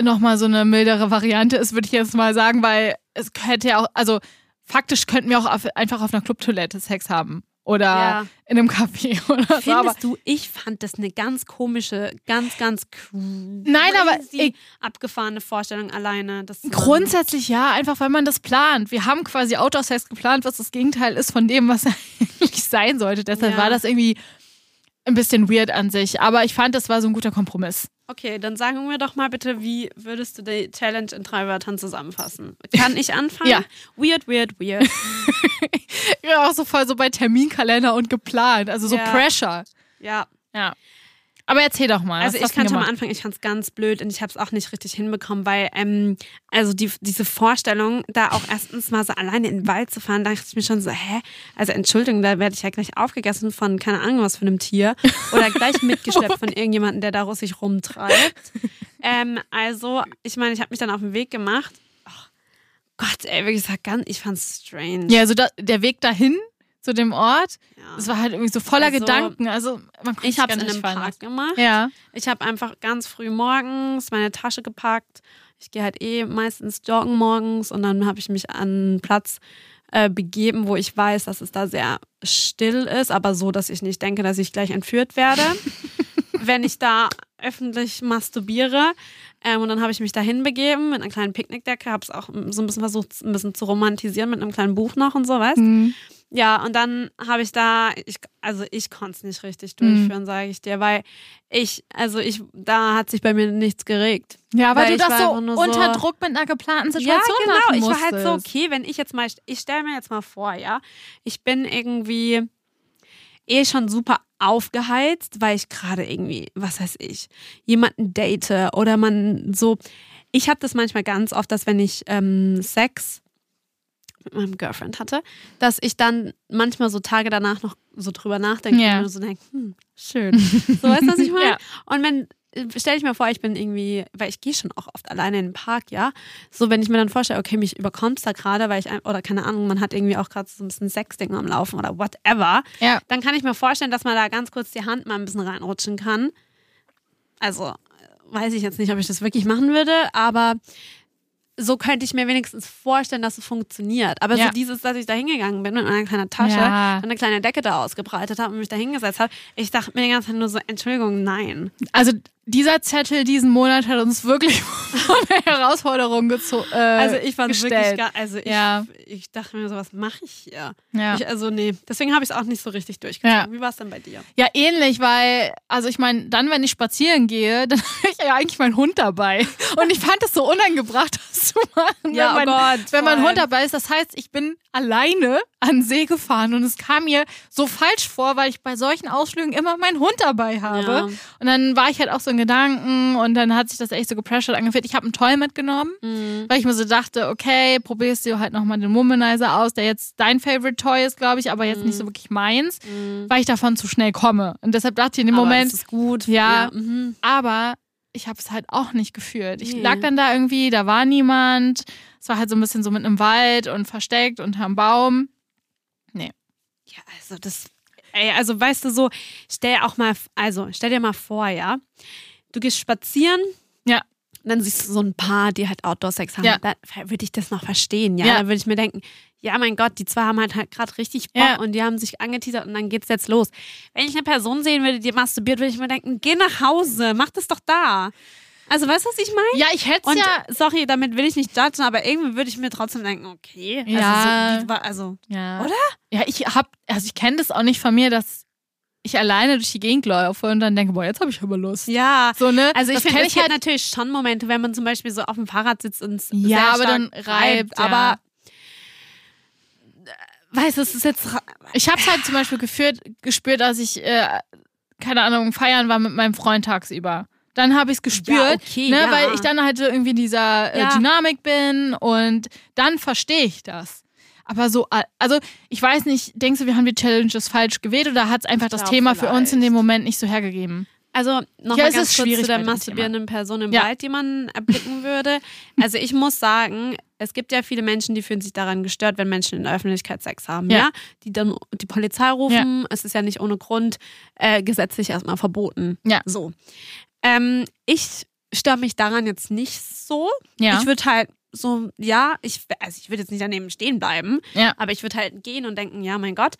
nochmal so eine mildere Variante ist, würde ich jetzt mal sagen, weil es hätte ja auch, also faktisch könnten wir auch auf, einfach auf einer Clubtoilette Sex haben. Oder Ja. in einem Café oder so. Aber Findest du, ich fand das eine ganz komische, ganz, ganz Nein, aber ich- abgefahrene Vorstellung alleine. Grundsätzlich ja, einfach weil man das plant. Wir haben quasi Outdoor-Sex geplant, was das Gegenteil ist von dem, was eigentlich sein sollte. Deshalb Ja. war das irgendwie ein bisschen weird an sich. Aber ich fand, das war so ein guter Kompromiss. Okay, dann sagen wir doch mal bitte, wie würdest du die Challenge in drei Wörtern zusammenfassen? Kann ich anfangen? Ja. Weird, weird, weird. Ja, auch so voll so bei Terminkalender und geplant. Also so Ja. Pressure. ja. Ja. Aber erzähl doch mal. Also ich mal gemacht? anfangen, ich fand es ganz blöd und ich habe es auch nicht richtig hinbekommen, weil ähm, also die, diese Vorstellung, da auch erstens mal so alleine in den Wald zu fahren, da dachte ich mir schon so, hä? Also Entschuldigung, da werde ich ja gleich aufgegessen von keine Ahnung was für einem Tier oder gleich mitgeschleppt von irgendjemandem, der da russig rumtreibt. ähm, also ich meine, ich habe mich dann auf den Weg gemacht. Ach, Gott, ey, wirklich, war ganz, ich fand's strange. Ja, also da, der Weg dahin zu dem Ort, das war halt irgendwie so voller Also, Gedanken. Also man konnte Ich habe es in einem Park gemacht. Ja. Ich habe einfach ganz früh morgens meine Tasche gepackt. Ich gehe halt eh meistens joggen morgens und dann habe ich mich an einen Platz äh, begeben, wo ich weiß, dass es da sehr still ist, aber so, dass ich nicht denke, dass ich gleich entführt werde, wenn ich da öffentlich masturbiere. Ähm, und dann habe ich mich dahin begeben mit einer kleinen Picknickdecke, habe es auch so ein bisschen versucht, ein bisschen zu romantisieren mit einem kleinen Buch noch und so, weißt Mhm. Ja, und dann habe ich da, ich, also ich konnte es nicht richtig Mhm. durchführen, sage ich dir, weil ich, also ich, da hat sich bei mir nichts geregt. Ja, weil, Weil du das so nur so- unter Druck mit einer geplanten Ja, Situation genau. machen Ich war halt so, okay, wenn ich jetzt mal, ich stelle mir jetzt mal vor, ja, ich bin irgendwie eh schon super aufgeheizt, weil ich gerade irgendwie, was weiß ich, jemanden date oder man so. Ich habe das manchmal ganz oft, dass wenn ich ähm, Sex mit meinem Girlfriend hatte, dass ich dann manchmal so Tage danach noch so drüber nachdenke Ja. und so denke, hm, schön. So weißt du, was ich meine? Ja. Und wenn, stell ich mir vor, ich bin irgendwie, weil ich gehe schon auch oft alleine in den Park, ja. So, wenn ich mir dann vorstelle, okay, mich überkommt da gerade, weil ich, oder keine Ahnung, man hat irgendwie auch gerade so ein bisschen Sexding am Laufen oder whatever, Ja. dann kann ich mir vorstellen, dass man da ganz kurz die Hand mal ein bisschen reinrutschen kann. Also, weiß ich jetzt nicht, ob ich das wirklich machen würde, aber so könnte ich mir wenigstens vorstellen, dass es funktioniert. Aber Ja. so dieses, dass ich da hingegangen bin mit meiner kleinen Tasche Ja. und eine kleine Decke da ausgebreitet habe und mich da hingesetzt habe, ich dachte mir die ganze Zeit nur so, Entschuldigung, nein. Also dieser Zettel diesen Monat hat uns wirklich vor eine Herausforderung gezogen. Äh, Also ich fand es wirklich gar, also ich, Ja. ich dachte mir so, was mache ich hier? Ja. Ich, also nee, deswegen habe ich es auch nicht so richtig durchgezogen. Ja. Wie war es denn bei dir? ja, ähnlich, weil, also ich meine, dann, wenn ich spazieren gehe, dann habe ich ja eigentlich meinen Hund dabei. Und ich fand es so unangebracht, das zu machen, Ja, oh wenn, mein, Gott, wenn mein. Hund dabei ist. Das heißt, ich bin alleine an den See gefahren und es kam mir so falsch vor, weil ich bei solchen Ausflügen immer meinen Hund dabei habe. Ja. Und dann war ich halt auch so in Gedanken und dann hat sich das echt so gepressured angefühlt. Ich habe einen Toy mitgenommen, Mhm. weil ich mir so dachte, okay, probierst du halt nochmal den Womanizer aus, der jetzt dein Favorite Toy ist, glaube ich, aber jetzt Mhm. nicht so wirklich meins, weil ich davon zu schnell komme. Und deshalb dachte ich in dem Aber Moment, das ist gut. Ja. mhm. aber ich habe es halt auch nicht gefühlt. Ich Nee. lag dann da irgendwie, da war niemand. Es war halt so ein bisschen so mit einem Wald und versteckt unterm Baum. Ja, also das, ey, also weißt du so, stell auch mal, also stell dir mal vor, ja, du gehst spazieren, Ja. und dann siehst du so ein Paar, die halt Outdoor-Sex haben, Ja. da würde ich das noch verstehen, ja, Ja. da würde ich mir denken, ja, mein Gott, die zwei haben halt, halt gerade richtig Bock Ja. und die haben sich angeteasert und dann geht's jetzt los. Wenn ich eine Person sehen würde, die masturbiert, würde ich mir denken, geh nach Hause, mach das doch da. Also weißt du, was ich meine? Ja, ich hätte ja. sorry, damit will ich nicht judgen, aber irgendwie würde ich mir trotzdem denken, okay. Also, Ja. so, die, war- also Ja. Oder? Ja, ich hab, also ich kenne das auch nicht von mir, dass ich alleine durch die Gegend laufe und dann denke, boah, jetzt habe ich aber Lust. ja. So, ne? Also ich finde, es gibt natürlich schon Momente, wenn man zum Beispiel so auf dem Fahrrad sitzt und es Ja, aber dann reibt, ja. Aber äh, weißt du, es ist jetzt Ich habe es halt zum Beispiel geführt, gespürt, als ich, äh, keine Ahnung, feiern war mit meinem Freund tagsüber. Dann habe ich es gespürt, Ja, okay, ne, ja. weil ich dann halt so irgendwie in dieser äh, Ja. Dynamik bin und dann verstehe ich das. Aber so, also ich weiß nicht, denkst du, wir haben die Challenges falsch gewählt oder hat es einfach das Thema für uns in vielleicht. dem Moment nicht so hergegeben? Also nochmal Ja, ganz kurz schwierig zu der masturbierenden Person im Ja. Wald, die man erblicken würde. Also ich muss sagen, es gibt ja viele Menschen, die fühlen sich daran gestört, wenn Menschen in der Öffentlichkeit Sex haben, ja? Ja. Die dann die Polizei rufen. Es ist ja nicht ohne Grund äh, gesetzlich erstmal verboten. Ja. So. Ähm, ich störe mich daran jetzt nicht so. Ja. Ich würde halt so, ja, ich, also ich würde jetzt nicht daneben stehen bleiben, Ja. aber ich würde halt gehen und denken, ja, mein Gott.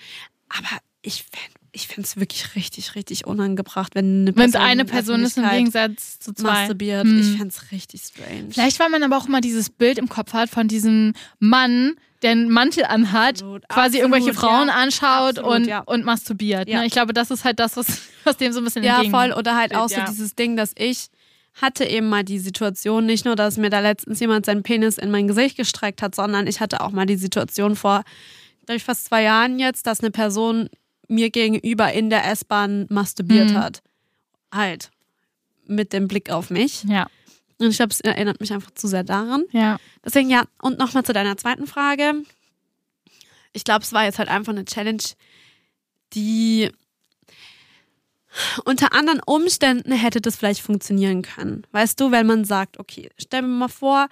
Aber ich fände ich finde es wirklich richtig, richtig unangebracht, wenn eine Wenn es Person eine in Person ist im Gegensatz zu zwei. masturbiert. Hm. Ich fände es richtig strange. Vielleicht, weil man aber auch immer dieses Bild im Kopf hat von diesem Mann, der einen Mantel anhat, Absolut, quasi absolut, irgendwelche Frauen ja. anschaut Absolut, und, ja. und masturbiert. Ja. Ne? Ich glaube, das ist halt das, was, was dem so ein bisschen Ja, voll. Oder halt auch so dieses Ding, dass ich hatte eben mal die Situation, nicht nur, dass mir da letztens jemand seinen Penis in mein Gesicht gestreckt hat, sondern ich hatte auch mal die Situation vor, glaube ich, fast zwei Jahren jetzt, dass eine Person mir gegenüber in der S-Bahn masturbiert Mhm. hat. Halt. Mit dem Blick auf mich. Ja, Und ich glaube, es erinnert mich einfach zu sehr daran. ja. Deswegen ja, und nochmal zu deiner zweiten Frage. Ich glaube, es war jetzt halt einfach eine Challenge, die unter anderen Umständen hätte das vielleicht funktionieren können. Weißt du, wenn man sagt, okay, stell mir mal vor,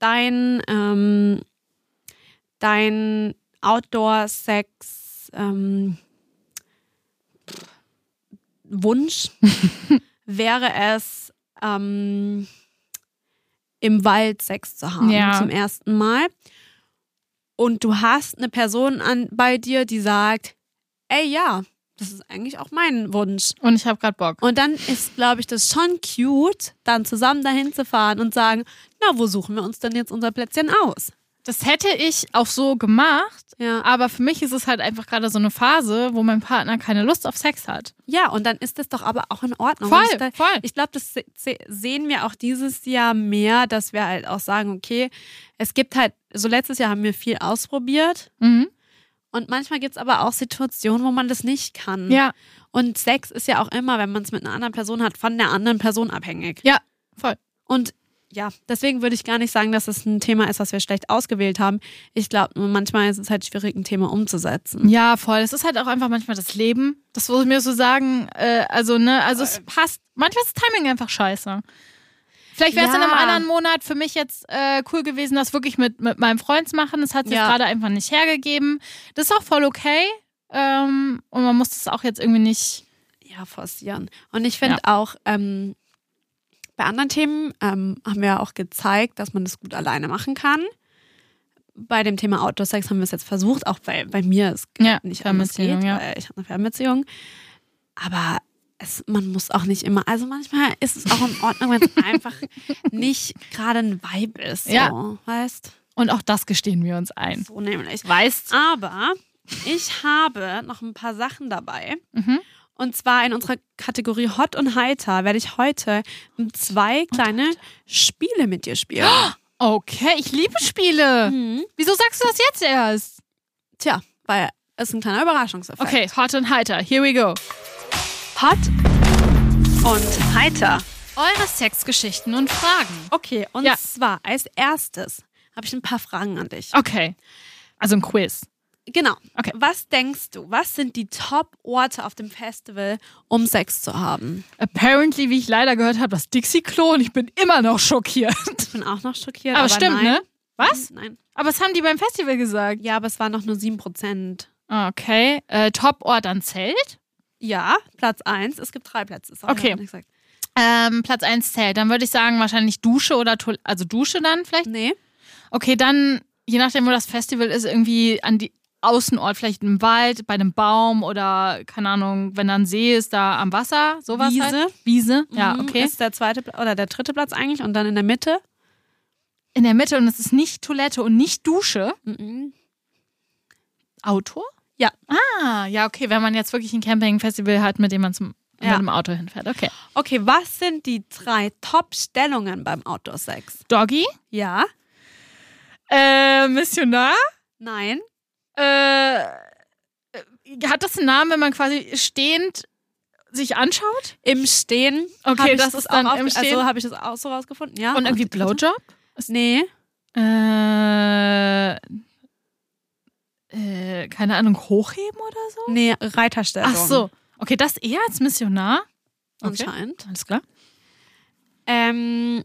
dein, ähm, dein Outdoor-Sex ähm, Wunsch wäre es, ähm, im Wald Sex zu haben Ja. zum ersten Mal. Und du hast eine Person an, bei dir, die sagt, ey ja, das ist eigentlich auch mein Wunsch. Und ich habe gerade Bock. Und dann ist, glaube ich, das schon cute, dann zusammen dahin zu fahren und sagen, na, wo suchen wir uns denn jetzt unser Plätzchen aus? Das hätte ich auch so gemacht, Ja. aber für mich ist es halt einfach gerade so eine Phase, wo mein Partner keine Lust auf Sex hat. Ja, und dann ist das doch aber auch in Ordnung. Voll, ich da- voll. Ich glaube, das se- se- sehen wir auch dieses Jahr mehr, dass wir halt auch sagen, okay, es gibt halt, so letztes Jahr haben wir viel ausprobiert Mhm. und manchmal gibt es aber auch Situationen, wo man das nicht kann. Ja, Und Sex ist ja auch immer, wenn man es mit einer anderen Person hat, von der anderen Person abhängig. ja, voll. Und ja, deswegen würde ich gar nicht sagen, dass es ein Thema ist, was wir schlecht ausgewählt haben. Ich glaube, manchmal ist es halt schwierig, ein Thema umzusetzen. Ja, voll. Es ist halt auch einfach manchmal das Leben. Das muss ich mir so sagen. Äh, also, ne, also es passt. Manchmal ist das Timing einfach scheiße. Vielleicht wäre es in einem Ja. anderen Monat für mich jetzt äh, cool gewesen, das wirklich mit, mit meinem Freund zu machen. Das hat sich Ja. gerade einfach nicht hergegeben. Das ist auch voll okay. Ähm, und man muss das auch jetzt irgendwie nicht. Ja, forcieren. Und ich finde auch, ähm, bei anderen Themen ähm, haben wir auch gezeigt, dass man das gut alleine machen kann. Bei dem Thema Outdoor-Sex haben wir es jetzt versucht, auch bei, bei mir ist Ja, nicht anders geht, ja. weil ich habe eine Fernbeziehung. Aber es, man muss auch nicht immer, also manchmal ist es auch in Ordnung, wenn es einfach nicht gerade ein Vibe ist. So, Ja. Weißt Und auch das gestehen wir uns ein. So nämlich. Weißt Aber ich habe noch ein paar Sachen dabei. Mhm. Und zwar in unserer Kategorie Hot und Heiter werde ich heute zwei kleine Spiele mit dir spielen. Okay, ich liebe Spiele. Mhm. Wieso sagst du das jetzt erst? Tja, weil es ist ein kleiner Überraschungseffekt. Okay, hot und heiter. Here we go. Hot und Heiter. Eure Sexgeschichten und Fragen. Okay, und Ja. zwar als erstes habe ich ein paar Fragen an dich. Okay. Also ein Quiz. Genau. Okay. Was denkst du, was sind die Top-Orte auf dem Festival, um Sex zu haben? Apparently, wie ich leider gehört habe, das Dixie-Klo und ich bin immer noch schockiert. Ich bin auch noch schockiert. Aber, Aber, stimmt, nein. ne? Was? Nein. Aber was haben die beim Festival gesagt? Ja, aber es waren noch nur 7%. Okay. Äh, Top-Ort an Zelt. Ja, Platz 1. Es gibt drei Plätze. Okay. Ähm, Platz 1 Zelt. Dann würde ich sagen, wahrscheinlich Dusche oder Toilette. Also Dusche dann vielleicht. Nee. Okay, dann, je nachdem, wo das Festival ist, irgendwie an die Außenort, vielleicht im Wald, bei einem Baum oder, keine Ahnung, wenn da ein See ist, da am Wasser, sowas Wiese. Halt. Wiese, ja, Mhm, okay. Ist der zweite oder der dritte Platz eigentlich und dann in der Mitte. In der Mitte und es ist nicht Toilette und nicht Dusche. Mhm. Auto? Ja. Ah, ja, okay, wenn man jetzt wirklich ein Campingfestival hat, mit dem man zum, Ja. mit dem Auto hinfährt. Okay. Okay, was sind die drei Top-Stellungen beim Outdoor-Sex? Doggy? Ja, Äh, Missionar? nein, Äh, hat das einen Namen, wenn man quasi stehend sich anschaut? im Stehen. Okay, ich das ist dann auch im Stehen. Also habe ich das auch so rausgefunden, ja. Und irgendwie? Blowjob? Nee, Äh, äh, keine Ahnung, hochheben oder so? nee, Reiterstellung. Ach so. Okay, das eher als Missionar? Okay. Anscheinend. Alles klar. Ähm,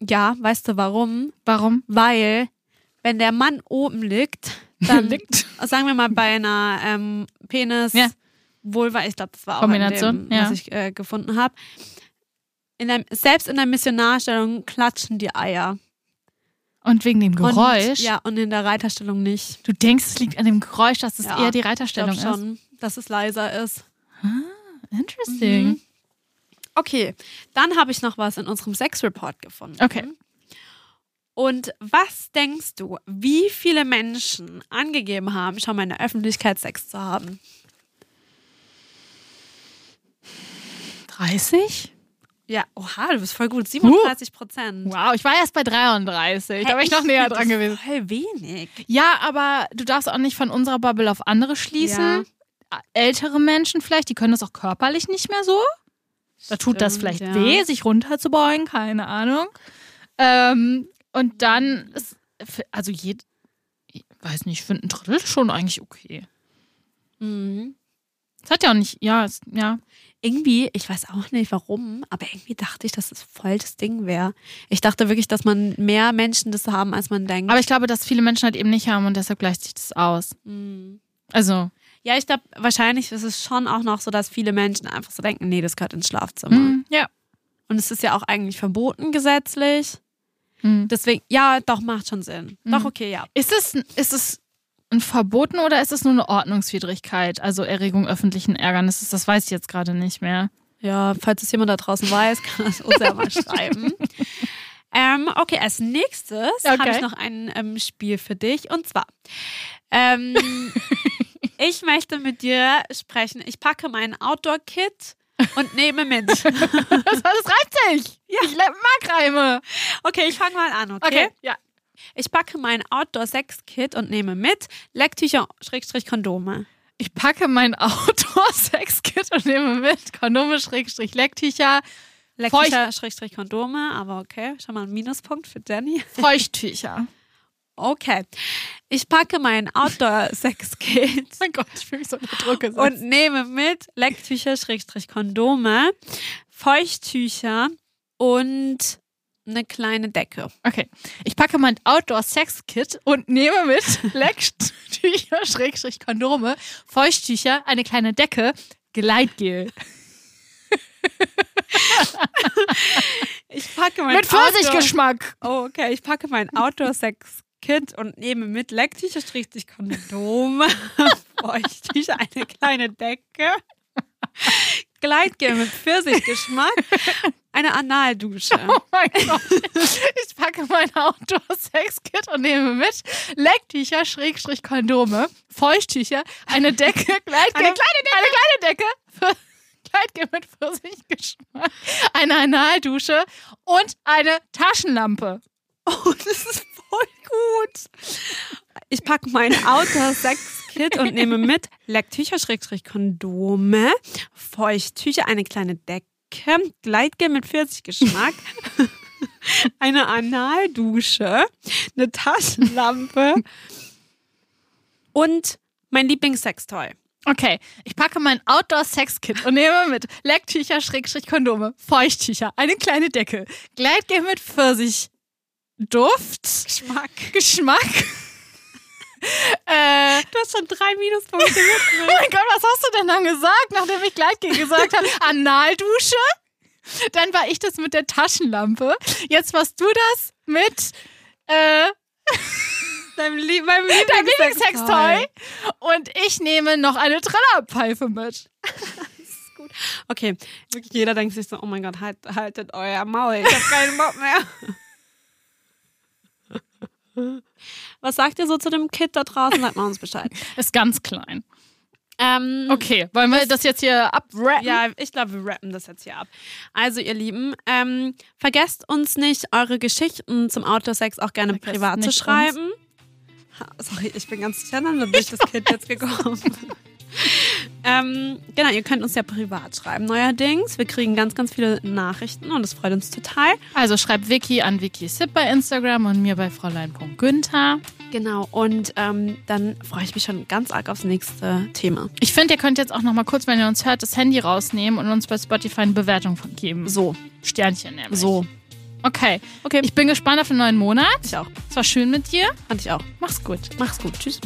ja, weißt du warum? Warum? Weil, wenn der Mann oben liegt, dann, Liegt. sagen wir mal bei einer ähm, Penis, Ja. Vulva, ich glaube, das war auch Kombination, in dem, ja. was ich äh, gefunden habe. Selbst in der Missionarstellung klatschen die Eier. Und wegen dem Geräusch? Und, ja, und in der Reiterstellung nicht. Du denkst, es liegt an dem Geräusch, dass es Ja, eher die Ich Reiterstellung glaube ist? schon, dass es leiser ist. Interesting. Mhm. Okay, dann habe ich noch was in unserem Sex-Report gefunden. Okay. Und was denkst du, wie viele Menschen angegeben haben, schon mal in der Öffentlichkeit Sex zu haben? 30? Ja, oha, du bist voll gut. 37 Prozent. Wow, ich war erst bei 33. Da war ich noch näher dran gewesen. Voll wenig. Ja, aber du darfst auch nicht von unserer Bubble auf andere schließen. Ältere Menschen vielleicht, die können das auch körperlich nicht mehr so. Da tut das vielleicht ja. weh, sich runterzubeugen, keine Ahnung. Ähm, und dann ist, also je, ich weiß nicht, ich finde ein Drittel schon eigentlich okay. Mhm. Das hat ja auch nicht, ja, es, ja. Irgendwie, ich weiß auch nicht warum, aber irgendwie dachte ich, dass es voll das Ding wäre. Ich dachte wirklich, dass man mehr Menschen das haben, als man denkt. Aber ich glaube, dass viele Menschen halt eben nicht haben und deshalb gleicht sich das aus. Mhm. Also, Ja, ich glaube, wahrscheinlich ist es schon auch noch so, dass viele Menschen einfach so denken, nee, das gehört ins Schlafzimmer. mm, ja. Und es ist ja auch eigentlich verboten gesetzlich. Mm. Deswegen, ja, doch, macht schon Sinn. Mhm. Doch, okay, ja. Ist es, ist es ein Verboten oder ist es nur eine Ordnungswidrigkeit? Also Erregung öffentlichen Ärgernisses, das weiß ich jetzt gerade nicht mehr. Ja, falls es jemand da draußen weiß, kann das uns ja mal schreiben. Ähm, okay, als nächstes Okay. habe ich noch ein ähm, Spiel für dich. Und zwar, ähm, ich möchte mit dir sprechen. Ich packe mein Outdoor-Kit und nehme mit. Das, das reimt sich. Ja. Ich mag Reime. Okay, ich fange mal an, okay? ja. Ich packe mein Outdoor-Sex-Kit und nehme mit Lecktücher, Schrägstrich Kondome. Ich packe mein Outdoor-Sex-Kit und nehme mit Kondome, Schrägstrich, Lecktücher, Lecktücher, Schrägstrich Kondome, aber okay, schon mal ein Minuspunkt für Jenny. Feuchttücher. Okay. Ich packe mein Outdoor-Sex-Kit Mein Gott, ich fühle mich so unter Druck gesetzt. und nehme mit Lecktücher, Schrägstrich Kondome, Feuchttücher und eine kleine Decke. Okay. Ich packe mein Outdoor-Sex-Kit und nehme mit Lecktücher, Schrägstrich Kondome, Feuchttücher, eine kleine Decke, Gleitgel. Ich packe mein Mit Pfirsichgeschmack. Oh, okay. Ich packe mein Outdoor-Sex-Kit und nehme mit Lecktücher, Strichstich, Kondome, Feuchttücher, eine kleine Decke, Gleitgel mit Pfirsichgeschmack, eine Analdusche. Oh mein Gott. Ich packe mein Outdoor-Sex-Kit und nehme mit Lecktücher, Schrägstrich Kondome, Feuchttücher, eine Decke, Gleitgel, Eine kleine Decke, eine kleine Decke, für, Gleitgel mit Pfirsichgeschmack, eine Analdusche und eine Taschenlampe. Oh, das ist gut. Ich packe mein Outdoor-Sex-Kit und nehme mit Lecktücher, Schrägstrich, Kondome, Feuchttücher, eine kleine Decke, Gleitgel mit Pfirsichgeschmack, eine Analdusche, eine Taschenlampe und mein Lieblingssextoy. Okay, ich packe mein Outdoor-Sex-Kit und nehme mit Lecktücher, Schrägstrich Kondome, Feuchttücher, eine kleine Decke, Gleitgel mit Pfirsichduft, Geschmack. Geschmack. äh, Du hast schon drei Minuspunkte oh mit. mein Gott, was hast du denn dann gesagt, nachdem ich Gleitgel gesagt habe? Analdusche? Dann war ich das mit der Taschenlampe. Jetzt warst du das mit äh, Deinem Lie meinem Lieblingssextoy. Und ich nehme noch eine Trillerpfeife mit. Okay, wirklich jeder denkt sich so, oh mein Gott, halt, haltet euer Maul, ich hab keinen Bock mehr. Was sagt ihr so zu dem Kit da draußen? Sagt mal uns Bescheid. Ist ganz klein. Ähm, Okay, wollen wir das jetzt hier abrappen? Ja, ich glaube, wir rappen das jetzt hier ab. Also, ihr Lieben, ähm, vergesst uns nicht, eure Geschichten zum Outdoor-Sex auch gerne Vergesst privat zu schreiben. Ha, Sorry, ich bin ganz durcheinander durch das Kit jetzt gekommen. ähm, genau, ihr könnt uns ja privat schreiben neuerdings. Wir kriegen ganz, ganz viele Nachrichten und das freut uns total. Also schreibt Vicky an VickySip bei Instagram und mir bei fräulein.günther. Genau, und ähm, dann freue ich mich schon ganz arg aufs nächste Thema. Ich finde, ihr könnt jetzt auch noch mal kurz, wenn ihr uns hört, das Handy rausnehmen und uns bei Spotify eine Bewertung geben. So, Sternchen nämlich. so. Okay. Okay, Ich bin gespannt auf den neuen Monat. ich auch. Es war schön mit dir. Fand ich auch. Mach's gut. Mach's gut. Tschüss.